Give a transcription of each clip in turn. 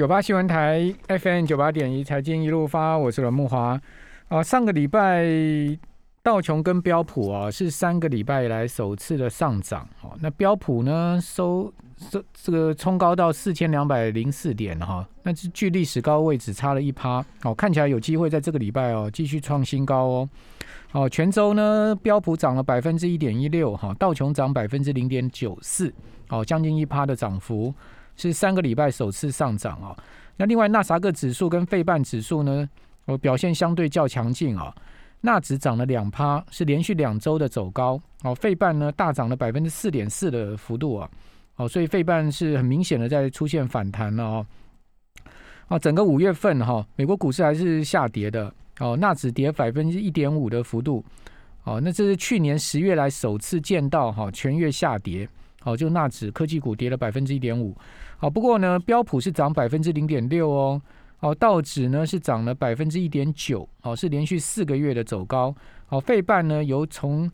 九八新闻台 FM 九八点一财经一路发，我是阮木华。啊，上个礼拜道琼跟标普啊是三个礼拜以来首次的上涨。哦，那标普呢收收这个冲高到四千两百零四点哈，那是距历史高位只差了一趴。哦，看起来有机会在这个礼拜哦继续创新高哦。哦，全周呢标普涨了百分之一点一六哈，道琼涨百分之零点九四，哦，将近一趴的涨幅。是三个礼拜首次上涨啊！那另外纳萨克指数跟费半指数呢，哦表现相对较强劲啊。纳指涨了两趴，是连续两周的走高哦。费半呢大涨了百分之四点四的幅度啊，哦，所以费半是很明显的在出现反弹了哦。哦，整个五月份哈，美国股市还是下跌的哦，纳指跌百分之一点五的幅度哦，那这是去年十月来首次见到哈全月下跌。好，就纳指科技股跌了百分之一点五。好，不过呢，标普是涨百分之零点六哦。好，道指呢是涨了百分之一点九。好，是连续四个月的走高。好，费半呢由从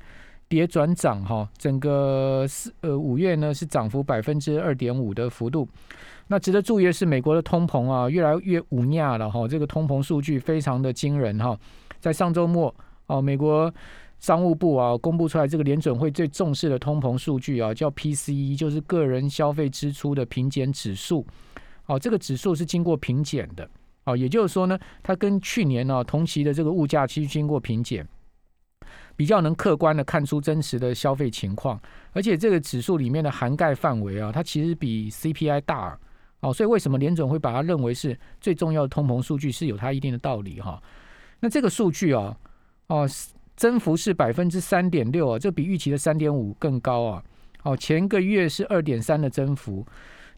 跌转涨哈，整个四呃五月呢是涨幅百分之二点五的幅度。那值得注意的是，美国的通膨啊越来越忤逆了哈，这个通膨数据非常的惊人哈。在上周末哦，美国。商务部啊，公布出来这个联准会最重视的通膨数据啊，叫 PCE，就是个人消费支出的平减指数。哦，这个指数是经过平减的。哦，也就是说呢，它跟去年呢同期的这个物价其实经过平减，比较能客观的看出真实的消费情况。而且这个指数里面的涵盖范围啊，它其实比 CPI 大。哦，所以为什么联准会把它认为是最重要的通膨数据，是有它一定的道理哈。那这个数据啊，哦。增幅是百分之三点六啊，这比预期的三点五更高啊。哦，前个月是二点三的增幅，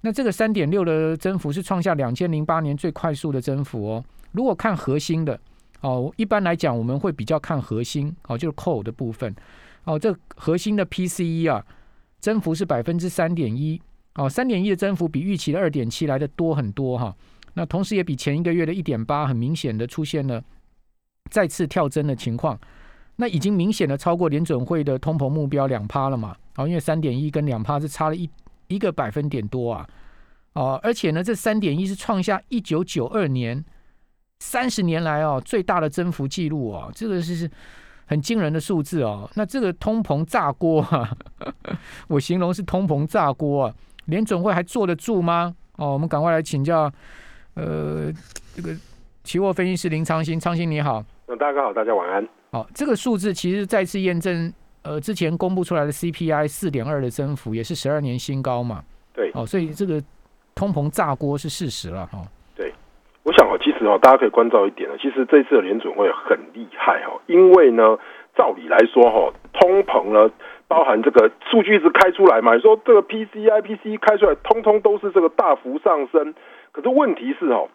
那这个三点六的增幅是创下两千零八年最快速的增幅哦。如果看核心的哦，一般来讲我们会比较看核心哦，就是 core 的部分哦。这核心的 PCE 啊，增幅是百分之三点一哦，三点一的增幅比预期的二点七来的多很多哈。那同时也比前一个月的一点八很明显的出现了再次跳增的情况。那已经明显的超过联准会的通膨目标两趴了嘛？哦，因为三点一跟两趴是差了一一个百分点多啊！哦，而且呢，这三点一是创下一九九二年三十年来哦最大的增幅记录哦，这个是很惊人的数字哦。那这个通膨炸锅啊，我形容是通膨炸锅啊，联准会还坐得住吗？哦，我们赶快来请教，呃，这个期货分析师林昌兴，昌兴你好。那大家好，大家晚安。好，这个数字其实再次验证，呃，之前公布出来的 CPI 四点二的增幅也是十二年新高嘛。对，哦，所以这个通膨炸锅是事实了哈。对，我想哦，其实哦，大家可以关照一点了，其实这次的联准会很厉害哦，因为呢，照理来说哈，通膨呢，包含这个数据一直开出来嘛，说这个 PCI、PCE 开出来，通通都是这个大幅上升，可是问题是哦。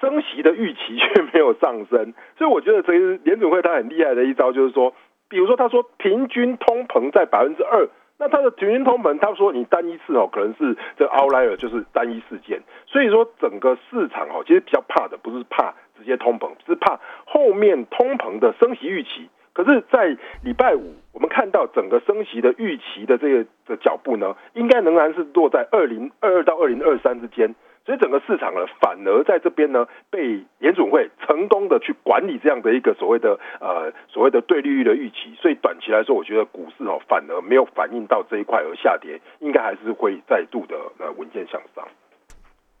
升息的预期却没有上升，所以我觉得这是联准会它很厉害的一招，就是说，比如说他说平均通膨在百分之二，那它的平均通膨，他说你单一次哦，可能是这 outlier 就是单一事件，所以说整个市场哦，其实比较怕的不是怕直接通膨，是怕后面通膨的升息预期。可是，在礼拜五，我们看到整个升息的预期的这个的脚步呢，应该仍然是落在二零二二到二零二三之间。所以整个市场呢，反而在这边呢，被联准会成功的去管理这样的一个所谓的呃所谓的对利率的预期。所以短期来说，我觉得股市哦，反而没有反映到这一块而下跌，应该还是会再度的呃稳健向上。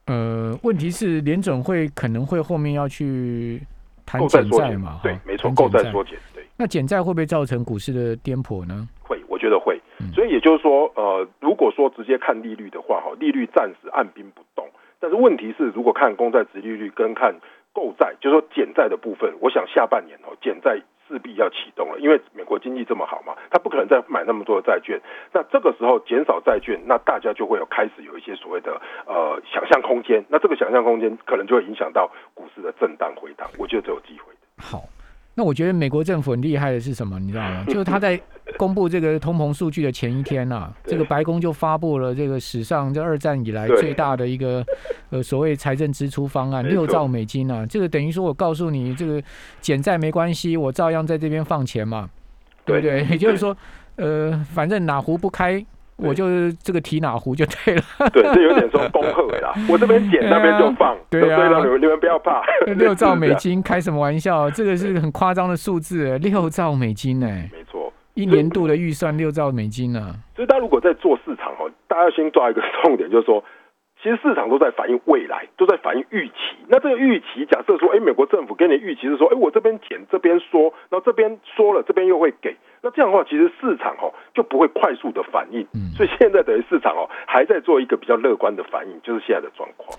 呃，问题是联准会可能会后面要去谈减债嘛？对，没错，购债缩减。对，那减债会不会造成股市的颠簸呢？会，我觉得会。所以也就是说，呃，如果说直接看利率的话，哈，利率暂时按兵不动。但是问题是，如果看公债殖利率跟看购债，就是说减债的部分，我想下半年哦，减债势必要启动了，因为美国经济这么好嘛，他不可能再买那么多的债券。那这个时候减少债券，那大家就会有开始有一些所谓的呃想象空间。那这个想象空间可能就会影响到股市的震荡回档，我觉得这有机会的。好。那我觉得美国政府很厉害的是什么？你知道吗？就是他在公布这个通膨数据的前一天呐，这个白宫就发布了这个史上这二战以来最大的一个呃所谓财政支出方案，六兆美金啊！这个等于说我告诉你，这个减债没关系，我照样在这边放钱嘛，对不对？也就是说，呃，反正哪壶不开我就这个提哪壶就对了。对，这有点说恭贺啦，我这边减那边就放，对所以让你们你们不要怕。六兆美金开什么玩笑？这个是很夸张的数字，六兆美金呢？一年度的预算六兆美金呢。所以，大家如果在做市场哦，大家要先抓一个重点，就是说。其实市场都在反映未来，都在反映预期。那这个预期，假设说，哎，美国政府给你预期是说，哎，我这边减，这边缩，然后这边说了，这边又会给。那这样的话，其实市场哦就不会快速的反应。嗯，所以现在等于市场哦还在做一个比较乐观的反应，就是现在的状况。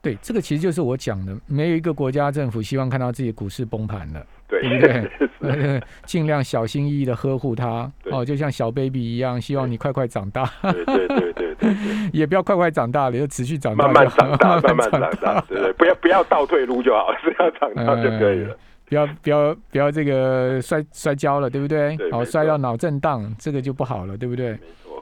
对，这个其实就是我讲的，没有一个国家政府希望看到自己股市崩盘了，对不 对？尽量小心翼翼的呵护它，哦，就像小 baby 一样，希望你快快长大。对对对对对，也不要快快长大了，就持续长大，慢慢长大，慢慢长大，对对，不要不要倒退路就好，只要长大就可以了。不要不要不要这个摔摔跤了，对不对？好，摔到脑震荡，这个就不好了，对不对？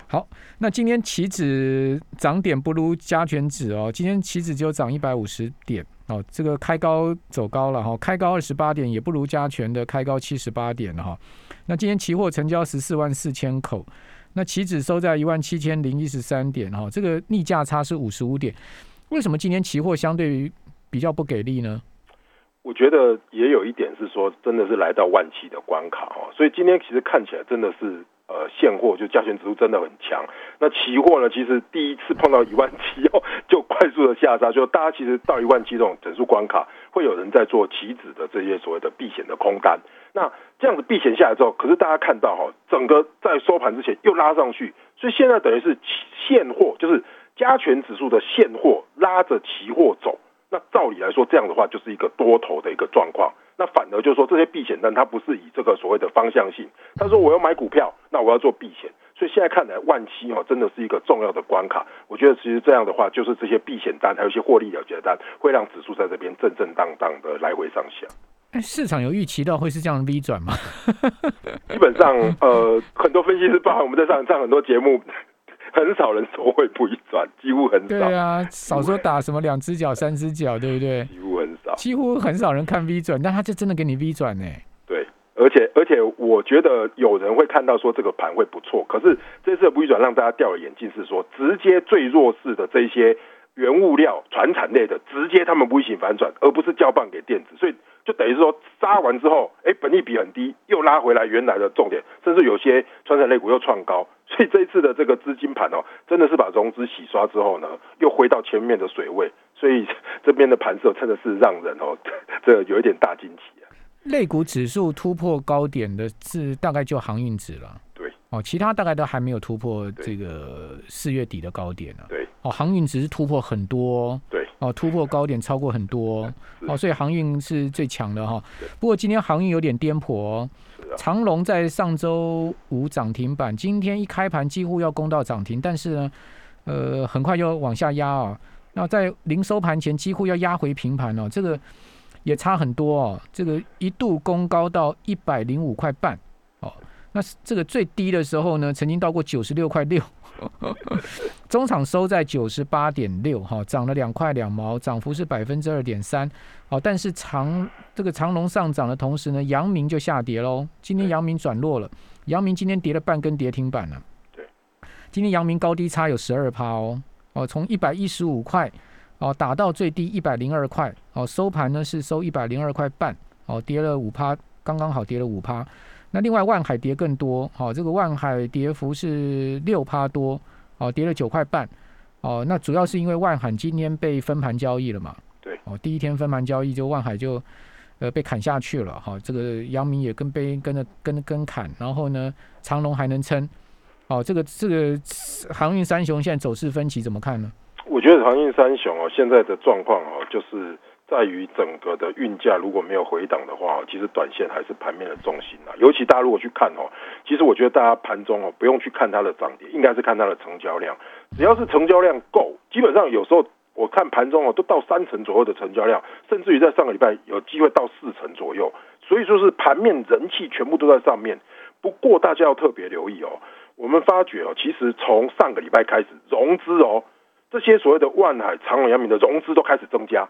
好，那今天期指涨点不如加权指哦。今天期指只有涨一百五十点哦，这个开高走高了哈，开高二十八点也不如加权的开高七十八点了哈。那今天期货成交十四万四千口，那期指收在一万七千零一十三点哈，这个逆价差是五十五点。为什么今天期货相对于比较不给力呢？我觉得也有一点是说，真的是来到万七的关卡哦，所以今天其实看起来真的是。呃，现货就加权指数真的很强。那期货呢？其实第一次碰到一万七后，就快速的下杀。就大家其实到一万七这种整数关卡，会有人在做期指的这些所谓的避险的空单。那这样子避险下来之后，可是大家看到哈，整个在收盘之前又拉上去，所以现在等于是现货，就是加权指数的现货拉着期货走。那照理来说，这样的话就是一个多头的一个状况。那反而就是说，这些避险单它不是以这个所谓的方向性。他说我要买股票，那我要做避险。所以现在看来，万七哦真的是一个重要的关卡。我觉得其实这样的话，就是这些避险单，还有一些获利了结单，会让指数在这边震震荡荡的来回上下。哎，市场有预期到会是这样 V 转吗？基本上，呃，很多分析师，包含我们在上上很多节目。很少人说会不一转，几乎很少。对啊，少说打什么两只脚、三只脚，对不对？几乎很少，几乎很少人看 V 转，但他就真的给你 V 转呢。对，而且而且，我觉得有人会看到说这个盘会不错，可是这次的 V 转让大家掉了眼镜，是说直接最弱势的这些原物料、船产类的，直接他们微型反转，而不是交棒给电子，所以。就等于是说杀完之后，哎，本利比很低，又拉回来原来的重点，甚至有些川产类股又创高，所以这一次的这个资金盘哦，真的是把融资洗刷之后呢，又回到前面的水位，所以 这边的盘势真的是让人哦，这有一点大惊奇啊。类股指数突破高点的是大概就航运指了，对，哦，其他大概都还没有突破这个四月底的高点呢，对，哦，航运只是突破很多，对。哦，突破高点超过很多哦，所以航运是最强的哈。不过今天航运有点颠簸哦。长龙在上周五涨停板，今天一开盘几乎要攻到涨停，但是呢，呃，很快又往下压啊。那在临收盘前几乎要压回平盘哦，这个也差很多哦。这个一度攻高到一百零五块半哦，那这个最低的时候呢，曾经到过九十六块六。中场收在九十八点六，哈，涨了两块两毛，涨幅是百分之二点三，好，但是长这个长龙上涨的同时呢，阳明就下跌喽。今天阳明转弱了，阳明今天跌了半根跌停板了。对，今天阳明高低差有十二趴哦，哦，从一百一十五块哦打到最低一百零二块，哦，收盘呢是收一百零二块半，哦，跌了五趴，刚刚好跌了五趴。那另外万海跌更多，好，这个万海跌幅是六趴多，哦，跌了九块半，哦，那主要是因为万海今天被分盘交易了嘛，对，哦，第一天分盘交易就万海就呃被砍下去了，哈，这个阳明也跟被跟着跟跟砍，然后呢，长隆还能撑，哦，这个这个航运三雄现在走势分歧怎么看呢？我觉得航运三雄哦，现在的状况哦，就是。在于整个的运价如果没有回档的话，其实短线还是盘面的重心啊。尤其大家如果去看哦，其实我觉得大家盘中哦不用去看它的涨跌，应该是看它的成交量。只要是成交量够，基本上有时候我看盘中哦都到三成左右的成交量，甚至于在上个礼拜有机会到四成左右。所以说是盘面人气全部都在上面。不过大家要特别留意哦，我们发觉哦，其实从上个礼拜开始融资哦，这些所谓的万海、长隆、阳明的融资都开始增加。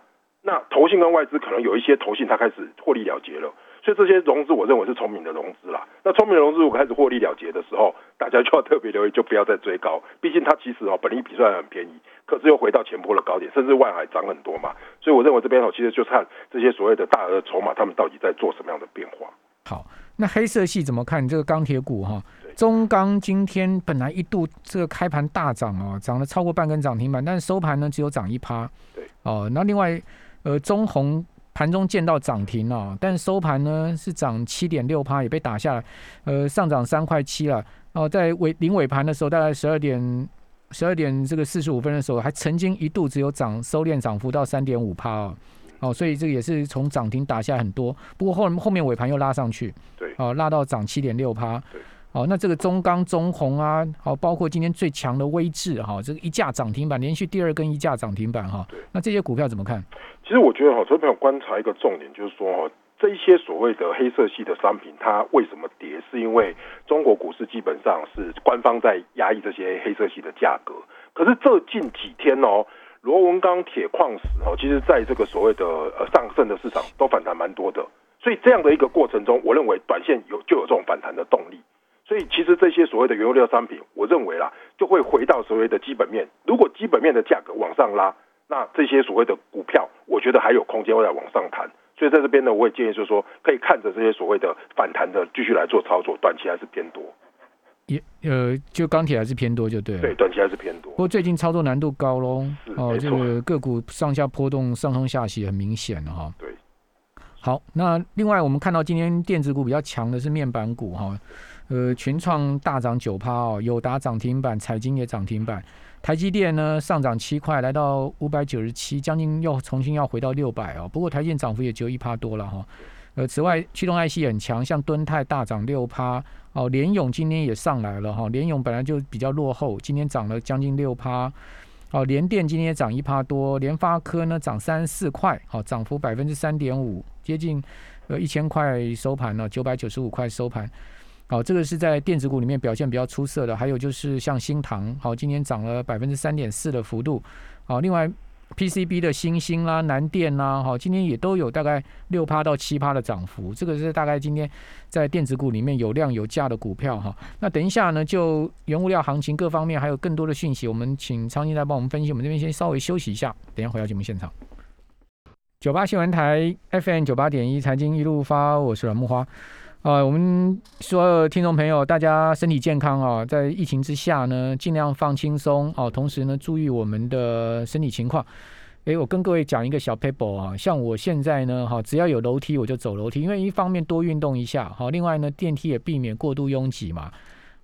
那投信跟外资可能有一些投信，它开始获利了结了，所以这些融资我认为是聪明的融资啦。那聪明的融资如果开始获利了结的时候，大家就要特别留意，就不要再追高。毕竟它其实哦，本利比虽然很便宜，可是又回到前波的高点，甚至外海涨很多嘛。所以我认为这边哦，其实就看这些所谓的大额筹码，他们到底在做什么样的变化。好，那黑色系怎么看？这个钢铁股哈，中钢今天本来一度这个开盘大涨哦，涨了超过半根涨停板，但是收盘呢只有涨一趴。对，哦，那另外呃中红。盘中见到涨停啊，但收盘呢是涨七点六趴，也被打下来，呃，上涨三块七了。哦，在尾临尾盘的时候，大概十二点十二点这个四十五分的时候，还曾经一度只有涨收敛涨幅到三点五趴哦，哦，所以这个也是从涨停打下很多。不过后后面尾盘又拉上去，对，哦，拉到涨七点六趴。哦，那这个中钢、中红啊，好，包括今天最强的威智哈，这个一架涨停板，连续第二根一架涨停板哈。那这些股票怎么看？其实我觉得哈，所以朋友观察一个重点，就是说哈，这一些所谓的黑色系的商品，它为什么跌？是因为中国股市基本上是官方在压抑这些黑色系的价格。可是这近几天哦，螺纹钢、铁矿石哦，其实在这个所谓的呃上升的市场都反弹蛮多的。所以这样的一个过程中，我认为短线有就有这种反弹的动力。所以其实这些所谓的原料商品，我认为啦，就会回到所谓的基本面。如果基本面的价格往上拉，那这些所谓的股票，我觉得还有空间会再往上弹。所以在这边呢，我也建议就是说，可以看着这些所谓的反弹的继续来做操作，短期还是偏多。也呃，就钢铁还是偏多，就对了。对，短期还是偏多。不过最近操作难度高喽。哦，这个个股上下波动，上冲下洗很明显了哈。对。好，那另外我们看到今天电子股比较强的是面板股哈。呃，群创大涨九趴哦，友达涨停板，彩金也涨停板，台积电呢上涨七块，来到五百九十七，将近又重新要回到六百哦。不过台积电涨幅也只有一趴多了哈。呃，此外驱动 IC 很强，像敦泰大涨六趴哦，联勇今天也上来了哈。联勇本来就比较落后，今天涨了将近六趴哦。联电今天也涨一趴多，联发科呢涨三四块，好，涨幅百分之三点五，接近呃一千块收盘了，九百九十五块收盘。好，这个是在电子股里面表现比较出色的，还有就是像新唐，好，今年涨了百分之三点四的幅度。好，另外 PCB 的新兴啦、南电啦，好，今天也都有大概六趴到七趴的涨幅。这个是大概今天在电子股里面有量有价的股票哈。那等一下呢，就原物料行情各方面还有更多的讯息，我们请昌金来帮我们分析。我们这边先稍微休息一下，等一下回到节目现场。九八新闻台 FM 九八点一财经一路发，我是阮木花。啊，我们所有听众朋友，大家身体健康啊！在疫情之下呢，尽量放轻松哦。同时呢，注意我们的身体情况。诶，我跟各位讲一个小 paper 啊，像我现在呢，哈，只要有楼梯我就走楼梯，因为一方面多运动一下，好，另外呢，电梯也避免过度拥挤嘛。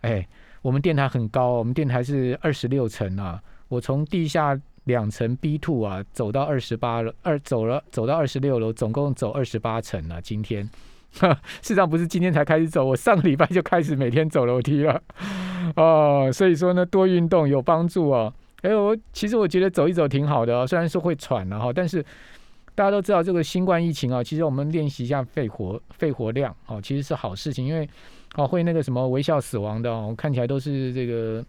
哎，我们电台很高，我们电台是二十六层啊，我从地下两层 B two 啊走到二十八了，二走了走到二十六楼，总共走二十八层了，今天。事实上不是今天才开始走，我上个礼拜就开始每天走楼梯了。哦，所以说呢，多运动有帮助哦。哎，我其实我觉得走一走挺好的哦，虽然说会喘了哈，但是大家都知道这个新冠疫情啊，其实我们练习一下肺活肺活量哦，其实是好事情，因为哦会那个什么微笑死亡的哦，看起来都是这个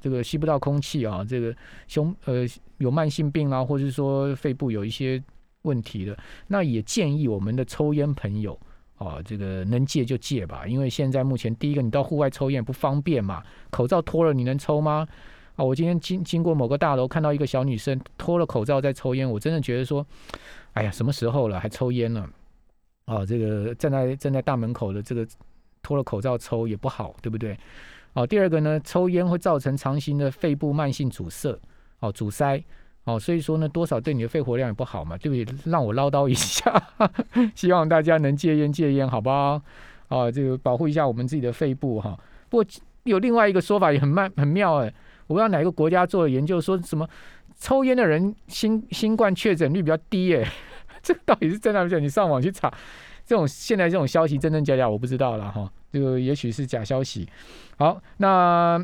这个吸不到空气啊，这个胸呃有慢性病啊，或者是说肺部有一些问题的，那也建议我们的抽烟朋友。哦，这个能戒就戒吧，因为现在目前第一个，你到户外抽烟不方便嘛，口罩脱了你能抽吗？啊，我今天经经过某个大楼，看到一个小女生脱了口罩在抽烟，我真的觉得说，哎呀，什么时候了还抽烟呢？哦，这个站在站在大门口的这个脱了口罩抽也不好，对不对？哦，第二个呢，抽烟会造成长期的肺部慢性阻塞，哦，阻塞。哦，所以说呢，多少对你的肺活量也不好嘛，对不对？让我唠叨一下，希望大家能戒烟戒烟，好不好？啊，这个保护一下我们自己的肺部哈。不过有另外一个说法也很慢很妙哎，我不知道哪个国家做的研究说什么抽烟的人新新冠确诊率比较低哎，这到底是真的还是假？你上网去查，这种现在这种消息真真假假我不知道了哈，这个也许是假消息。好，那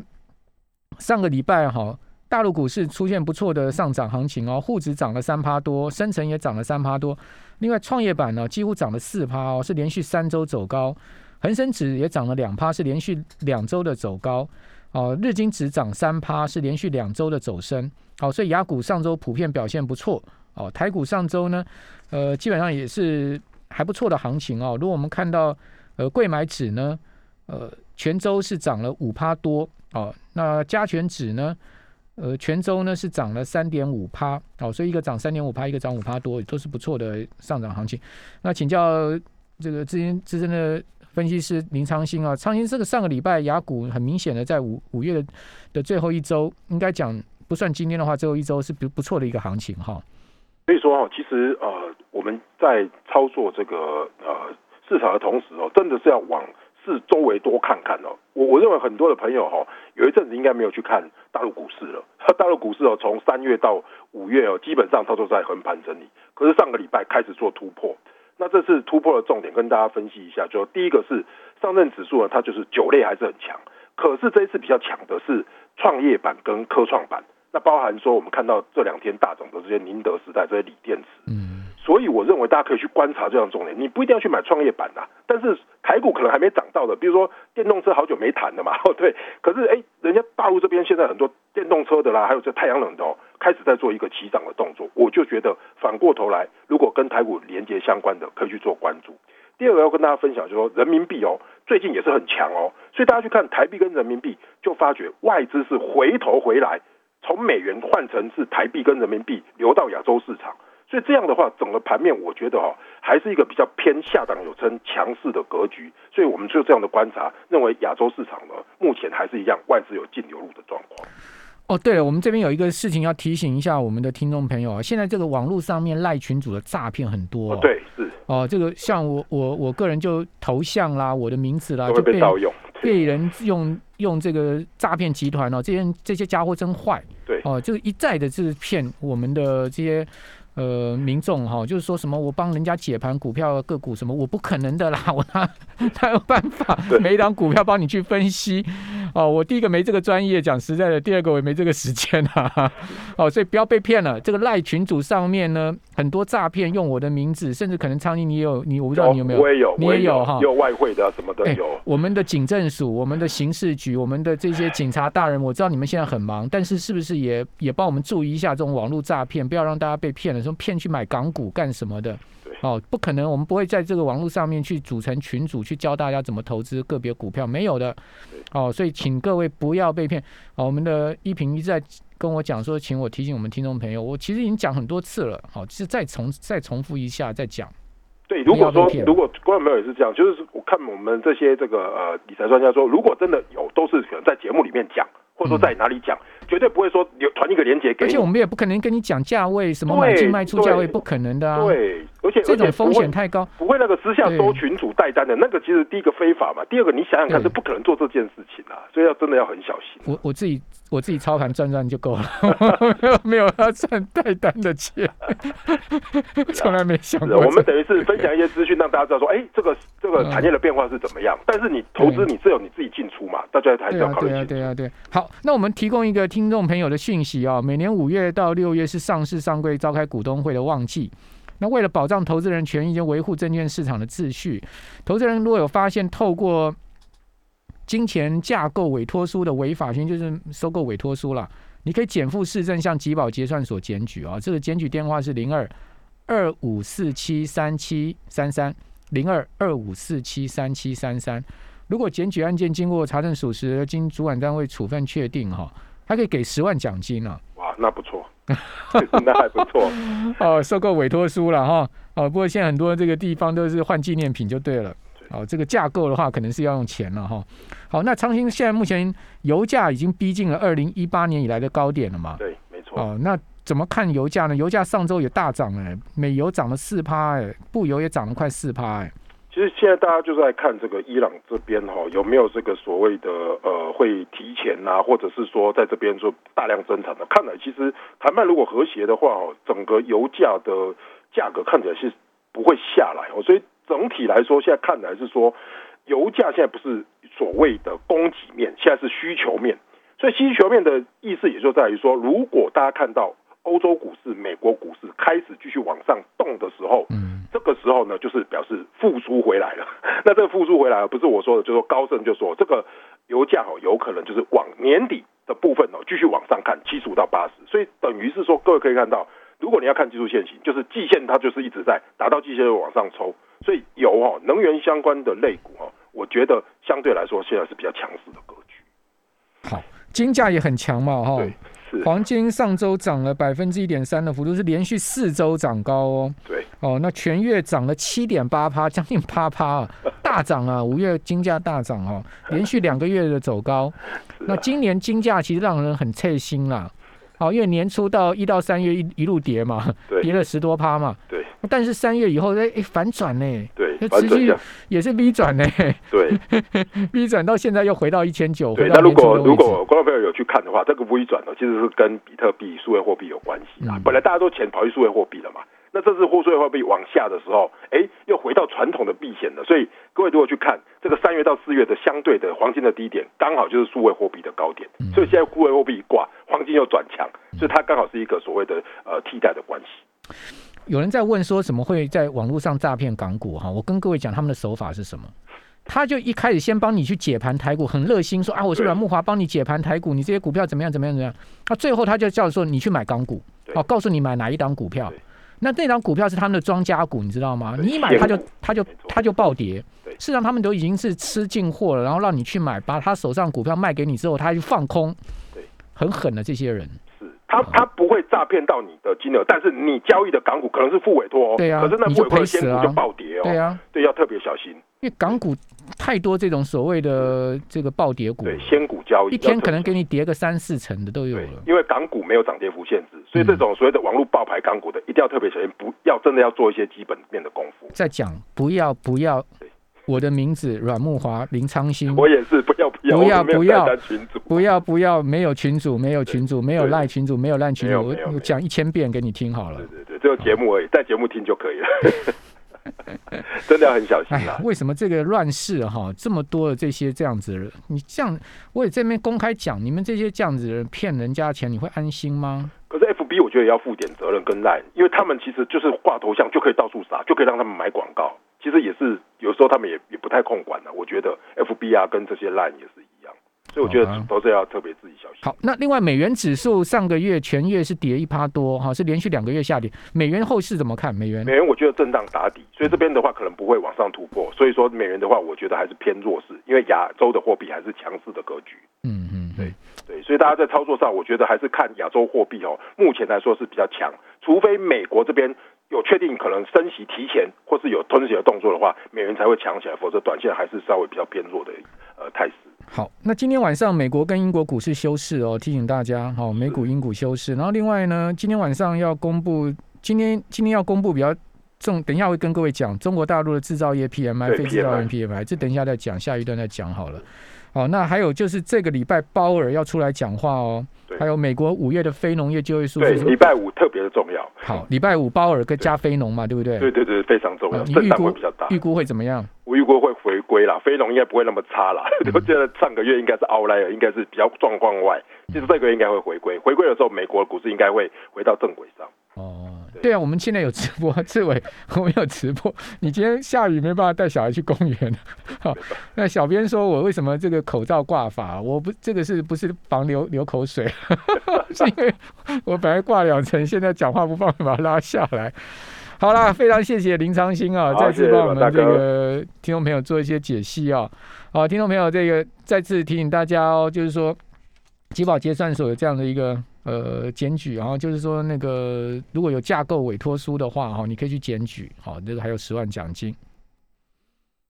上个礼拜哈。大陆股市出现不错的上涨行情哦，沪指涨了三趴多，深成也涨了三趴多。另外，创业板呢几乎涨了四趴哦，是连续三周走高。恒生指也涨了两趴，是连续两周的走高。哦，日经指涨三趴，是连续两周的走升。好，所以雅股上周普遍表现不错。哦，台股上周呢，呃，基本上也是还不错的行情哦。如果我们看到呃贵买指呢，呃全周是涨了五趴多哦，那加权指呢，呃泉州呢是涨了三点五趴哦，所以一个涨三点五趴，一个涨五趴多，都是不错的上涨行情。那请教这个资深资深的分析师林昌兴啊，昌兴这个上个礼拜雅股很明显的在五五月的的最后一周，应该讲不算今天的话，最后一周是不不错的一个行情哈。所以说哦，其实呃我们在操作这个呃市场的同时哦，真的是要往是周围多看看哦。我我认为很多的朋友哈，有一阵子应该没有去看大陆股市了。大陆股市哦，从三月到五月哦，基本上它都在横盘整理。可是上个礼拜开始做突破，那这次突破的重点跟大家分析一下，就第一个是上证指数呢，它就是酒类还是很强，可是这一次比较强的是创业板跟科创板。那包含说，我们看到这两天大涨的这些宁德时代、这些锂电池，所以我认为大家可以去观察这样重点。你不一定要去买创业板呐，但是台股可能还没涨到的，比如说电动车好久没谈了嘛，对。可是哎，人家大陆这边现在很多电动车的啦，还有这太阳能的哦，开始在做一个起涨的动作。我就觉得反过头来，如果跟台股连接相关的，可以去做关注。第二个要跟大家分享，就是说人民币哦，最近也是很强哦，所以大家去看台币跟人民币，就发觉外资是回头回来。从美元换成是台币跟人民币流到亚洲市场，所以这样的话，整个盘面我觉得哈，还是一个比较偏下档有称强势的格局。所以我们就这样的观察，认为亚洲市场呢，目前还是一样外资有净流入的状况。哦，对了，我们这边有一个事情要提醒一下我们的听众朋友啊，现在这个网络上面赖群主的诈骗很多。对，是哦，这个像我我我个人就头像啦，我的名字啦，就被盗用。被人用用这个诈骗集团哦，这些这些家伙真坏，对哦，就是一再的是骗我们的这些呃民众哈，就是说什么我帮人家解盘股票个股什么，我不可能的啦，我 哪有办法每一档股票帮你去分析？哦，我第一个没这个专业，讲实在的，第二个我也没这个时间啊。哦，所以不要被骗了。这个赖群主上面呢，很多诈骗用我的名字，甚至可能苍蝇你也有，你我不知道你有没有，我也有，你也有哈，有外汇的什么的有。我们的警政署、我们的刑事局、我们的这些警察大人，我知道你们现在很忙，但是是不是也也帮我们注意一下这种网络诈骗，不要让大家被骗了，说骗去买港股干什么的？哦，不可能，我们不会在这个网络上面去组成群组，去教大家怎么投资个别股票，没有的。哦，所以请各位不要被骗。哦，我们的一平一直在跟我讲说，请我提醒我们听众朋友，我其实已经讲很多次了。好，其实再重再重复一下，再讲。对，如果说如果观众朋友也是这样，就是我看我们这些这个呃理财专家说，如果真的有，都是可能在节目里面讲，或者说在哪里讲。绝对不会说有传一个链接给，而且我们也不可能跟你讲价位，什么买进卖出价位，不可能的啊。对，而且这种风险太高，不会那个私下收群主带单的那个，其实第一个非法嘛，第二个你想想看是不可能做这件事情啊，所以要真的要很小心。我我自己我自己操盘赚赚就够了，没有没有要赚带单的钱，从来没想过。我们等于是分享一些资讯，让大家知道说，哎，这个这个产业的变化是怎么样。但是你投资，你只有你自己进出嘛，大家还是要考虑对啊，对啊，对。好，那我们提供一个听众朋友的讯息啊，每年五月到六月是上市上柜召开股东会的旺季。那为了保障投资人权益及维护证券市场的秩序，投资人如果有发现透过金钱架构委托书的违法行为，就是收购委托书了，你可以减负市政向集保结算所检举啊。这个检举电话是零二二五四七三七三三零二二五四七三七三三。如果检举案件经过查证属实，经主管单位处分确定哈。还可以给十万奖金呢！哇，那不错，那还不错 哦。收购委托书了哈哦，不过现在很多这个地方都是换纪念品就对了哦。这个架构的话，可能是要用钱了哈。好，那昌兴现在目前油价已经逼近了二零一八年以来的高点了嘛？对，没错。哦，那怎么看油价呢？油价上周也大涨哎，美油涨了四趴哎，布油也涨了快四趴哎。其实现在大家就在看这个伊朗这边哈有没有这个所谓的呃会提前呐，或者是说在这边做大量增产的。看来其实谈判如果和谐的话哦，整个油价的价格看起来是不会下来哦。所以整体来说，现在看来是说油价现在不是所谓的供给面，现在是需求面。所以需求面的意思也就在于说，如果大家看到。欧洲股市、美国股市开始继续往上动的时候，嗯，这个时候呢，就是表示复苏回来了。那这个复苏回来了，不是我说的，就是说高盛就说这个油价哦，有可能就是往年底的部分哦，继续往上看七十五到八十。所以等于是说，各位可以看到，如果你要看技术线型，就是季线它就是一直在达到季线往上抽，所以油哦，能源相关的类股哦，我觉得相对来说现在是比较强势的格局。好，金价也很强嘛，哈。对，是黄金上周涨了百分之一点三的幅度，是连续四周涨高哦。对，哦，那全月涨了七点八趴，将近八趴啊，大涨啊！五月金价大涨哦，连续两个月的走高。啊那今年金价其实让人很刺心啦。好，因为年初到一到三月一一路跌嘛，跌了十多趴嘛。对但是三月以后，哎、哎反转呢，对那，持续也是 V 转呢对，V 转到现在又回到一千九，对。那如果如果观众朋友有去看的话，这个 V 转呢，其实是跟比特币、数位货币有关系啊嗯。本来大家都钱跑去数位货币了嘛，那这次货数位货币往下的时候，哎，又回到传统的避险了。所以各位如果去看这个三月到四月的相对的黄金的低点，刚好就是数位货币的高点。嗯所以现在数位货币一挂，黄金又转强，所以它刚好是一个所谓的呃替代的关系。有人在问说怎么会在网络上诈骗港股哈？我跟各位讲他们的手法是什么。他就一开始先帮你去解盘台股，很热心说啊，我是对阮木华，帮你解盘台股，你这些股票怎么样怎么样怎么样。那最后他就叫说你去买港股，对哦，告诉你买哪一档股票。那那档股票是他们的庄家股，你知道吗？你一买他就他就他就暴跌。事实上他们都已经是吃进货了，然后让你去买，把他手上股票卖给你之后，他就放空。很狠的这些人。是他他不会诈骗到你的金额，但是你交易的港股可能是付委托哦。对啊可是那你委托的赔死啊仙股就暴跌哦。对啊，对，要特别小心。因为港股太多这种所谓的这个暴跌股对，，仙股交易一天可能给你跌个三四成的都有了，。因为港股没有涨跌幅限制，所以嗯这种所谓的网络爆牌港股的，一定要特别小心，不要真的要做一些基本面的功夫。再讲不要不要对，我的名字阮木华林昌兴，我也是，不要不要，不要不要群主，不要不要，没有群主，没有群主，没有对赖群主，没有烂群主，我讲一千遍给你听好了对。对对，只有节目而已，在节目听就可以了。真的要很小心啊，！为什么这个乱世哈这么多的这些这样子的人？你这样，我也这边公开讲，你们这些这样子的人骗人家钱，你会安心吗？可是 FB 我觉得也要负点责任跟赖，因为他们其实就是挂头像就可以到处撒，就可以让他们买广告。其实也是有时候他们也也不太控管了、我觉得 FB 啊跟这些烂也是一样，所以我觉得都是要特别自己小心。好，那另外美元指数上个月全月是跌一趴多，哈，是连续两个月下跌。美元后市怎么看？美元美元我觉得震荡打底，所以这边的话可能不会往上突破，所以说美元的话，我觉得还是偏弱势，因为亚洲的货币还是强势的格局。嗯嗯，对对，所以大家在操作上，我觉得还是看亚洲货币哦，目前来说是比较强，除非美国这边有确定可能升息提前或是有吞息的动作的话，美元才会强起来，否则短线还是稍微比较偏弱的呃态势。好，那今天晚上美国跟英国股市休市哦，提醒大家，好，美股、英股休市。然后另外呢，今天晚上要公布，今天今天要公布比较重，等一下会跟各位讲中国大陆的制造业 PMI、非制造业 PMI，这等一下再讲，下一段再讲好了。好，那还有就是这个礼拜鲍尔要出来讲话哦，对还有美国五月的非农业就业数对，据。礼拜五特别的重要。好，礼拜五鲍尔跟加非农嘛，对不对？对对对，非常重要，你预估比较大。预估会怎么样？我预估会回归啦，非农应该不会那么差啦。嗯 我觉得上个月应该是 outlier，应该是比较状况外。其实这个月应该会回归，回归的时候，美国股市应该会回到正轨上。哦，对对啊，我们现在有直播，志伟，我们有直播。你今天下雨没办法带小孩去公园，好，那小编说我为什么这个口罩挂法？我不，这个是不是防流流口水？是因为我本来挂两层，现在讲话不方便把它拉下来。好啦，非常谢谢林长兴啊，再次帮我们这个听众朋友做一些解析啊。好，听众朋友，这个再次提醒大家哦，就是说集保结算所有这样的一个呃检举，然后就是说那个如果有架构委托书的话，哈，你可以去检举，好，那个还有十万奖金。